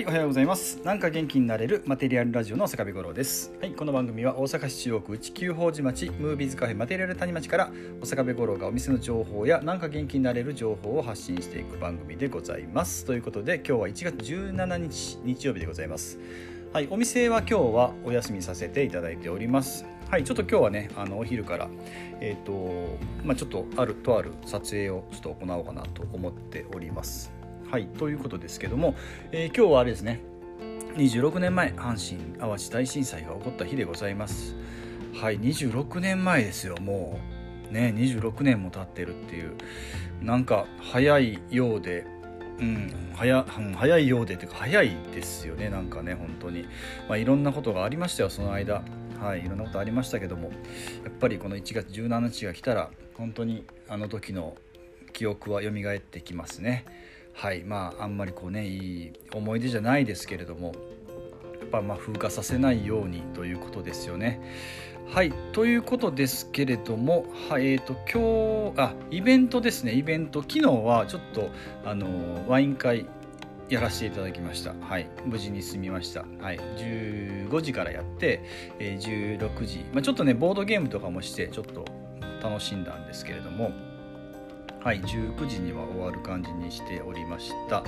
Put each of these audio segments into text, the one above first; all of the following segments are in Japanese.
はい、おはようございます。なんか元気になれるマテリアルラジオの坂部五郎です。はい、この番組は大阪市中央区内九法寺町ムービーズカフェマテリアル谷町から大阪部五郎がお店の情報やなんか元気になれる情報を発信していく番組でございます。ということで今日は1月17日日曜日でございます。はい、お店は今日はお休みさせていただいております。はい、ちょっと今日はね、あのお昼から、えっ、と、まあちょっとあるとある撮影をちょっと行おうかなと思っております。はい、ということですけども、えー今日はあれですね、26年前阪神・淡路大震災が起こった日でございます。はい26年前ですよもう。ね26年も経ってるっていう。なんか早いようでうん早早いようでっていうか早いですよねなんかね本当に。まあいろんなことがありましたよその間。はいいろんなことありましたけども。やっぱりこの1月17日が来たら本当にあの時の記憶は蘇ってきますね。はいまああんまりこうねいい思い出じゃないですけれどもやっぱまあ風化させないようにということですよね。はいということですけれども、はいえー、と今日あイベントですねイベント昨日はちょっとあのワイン会やらせていただきました。はい、無事に済みました。はい、15時からやって、えー16時、まあ、ちょっとねボードゲームとかもしてちょっと楽しんだんですけれども、はい、19時には終わる感じにしておりました。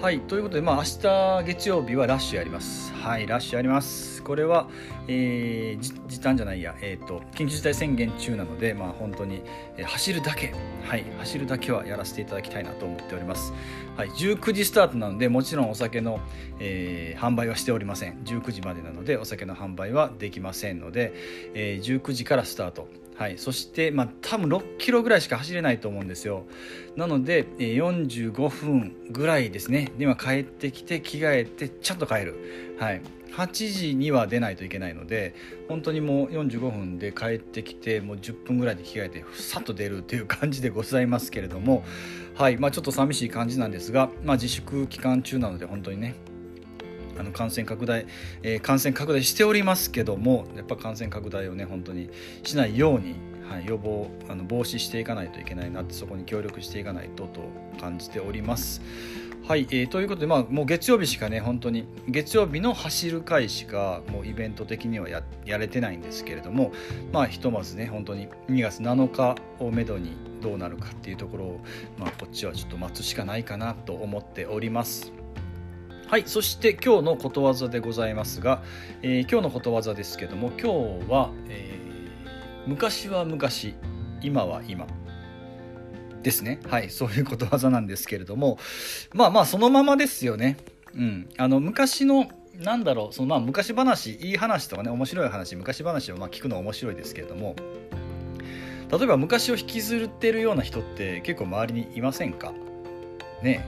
はい、ということで、まあ、明日月曜日はラッシュやります。はい、ラッシュやります。これは、えー時短じゃないや、えっ、と、緊急事態宣言中なので、まあ、本当に、えー走るだけ、はい、走るだけはやらせていただきたいなと思っております。はい、19時スタートなので、もちろんお酒の、えー販売はしておりません。19時までなので、お酒の販売はできませんので、えー19時からスタート。はい、そして、まあ、多分6キロぐらいしか走れないと思うんですよ。なので、えー45分ぐらいですね。で、今帰ってきて、着替えて、ちゃんと帰る。はい。8時には出ないといけないので、本当にもう45分で帰ってきて、もう10分ぐらいで着替えてふ、さっと出るっていう感じでございますけれども、はい。まあ、ちょっと寂しい感じなんですが、まあ、自粛期間中なので、本当にね、あの感染拡大、えー感染拡大しておりますけどもやっぱ感染拡大をね本当にしないように、はい、予防あの防止していかないといけないなってそこに協力していかないとと感じております。はい、えーということで、まあ、もう月曜日しかね本当に月曜日の走る会しかもうイベント的にはややれてないんですけれどもまあひとまずね本当に2月7日をめどにどうなるかっていうところを、まあ、こっちはちょっと待つしかないかなと思っております。はい、そして今日のことわざでございますが、えー今日のことわざですけども今日は、えー昔は昔今は今ですね。はいそういうことわざなんですけれども。まあまあそのままですよね。うん、あの昔のなんだろうそのまあ昔話いい話とかね面白い話昔話をまあ聞くの面白いですけれども。例えば昔を引きずってるような人って結構周りにいませんか？ね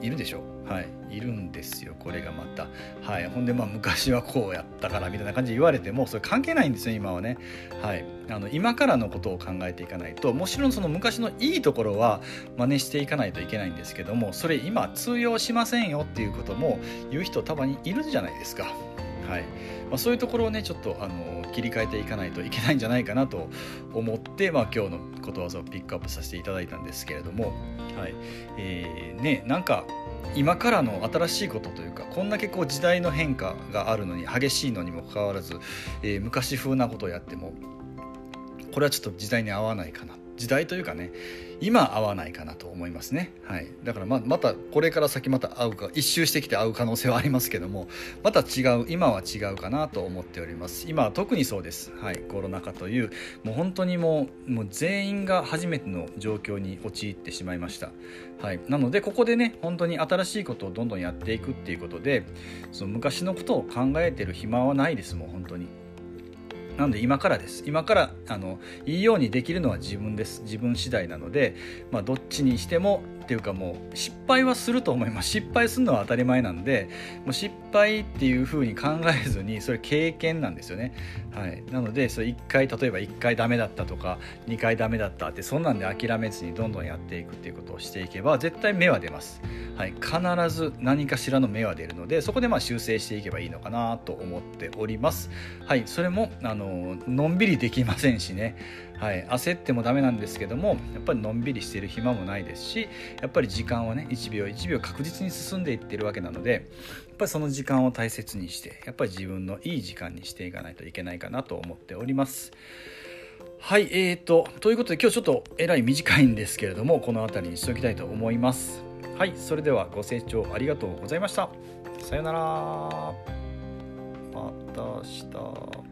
いるでしょ？はいいるんですよこれがまた。はいほんでまあ昔はこうやったからみたいな感じで言われてもそれ関係ないんですよ今はね。はいあの今からのことを考えていかないともちろんその昔のいいところは真似していかないといけないんですけどもそれ今通用しませんよっていうことも言う人たまにいるじゃないですか。はいまあ、そういうところをねちょっとあの切り替えていかないといけないんじゃないかなと思って、まあ、今日のことわざをピックアップさせていただいたんですけれども、はいえーね、なんか今からの新しいことというかこんだけこう時代の変化があるのに激しいのにもかかわらず、えー昔風なことをやってもこれはちょっと時代に合わないかな時代というかね今合わないかなと思いますね、はい、だからままたこれから先また会うか一周してきて会う可能性はありますけどもまた違う今は違うかなと思っております。今は特にそうです、はい、コロナ禍というもう本当にもうもう全員が初めての状況に陥ってしまいました、はい、なのでここでね本当に新しいことをどんどんやっていくっていうことでその昔のことを考えてる暇はないです。もう本当に。なので今からです。今からあのいいようにできるのは自分です。自分次第なので、まあ、どっちにしてもっていうかもう失敗はすると思います。失敗するのは当たり前なんでもう失敗っていうふうに考えずにそれ経験なんですよね、はい、なのでそれ1回例えば1回ダメだったとか2回ダメだったってそんなんで諦めずにどんどんやっていくっていうことをしていけば絶対芽は出ます、はい、必ず何かしらの芽は出るのでそこでまあ修正していけばいいのかなと思っております。はい。それもあののんびりできませんしね、はい、焦ってもダメなんですけどもやっぱりのんびりしてる暇もないですしやっぱり時間はね1秒1秒確実に進んでいってるわけなのでやっぱりその時間を大切にしてやっぱり自分のいい時間にしていかないといけないかなと思っております。はい、えーと、ということで今日ちょっとえらい短いんですけれどもこの辺りにしておきたいと思います。はい、それではご清聴ありがとうございました。さようなら。また明日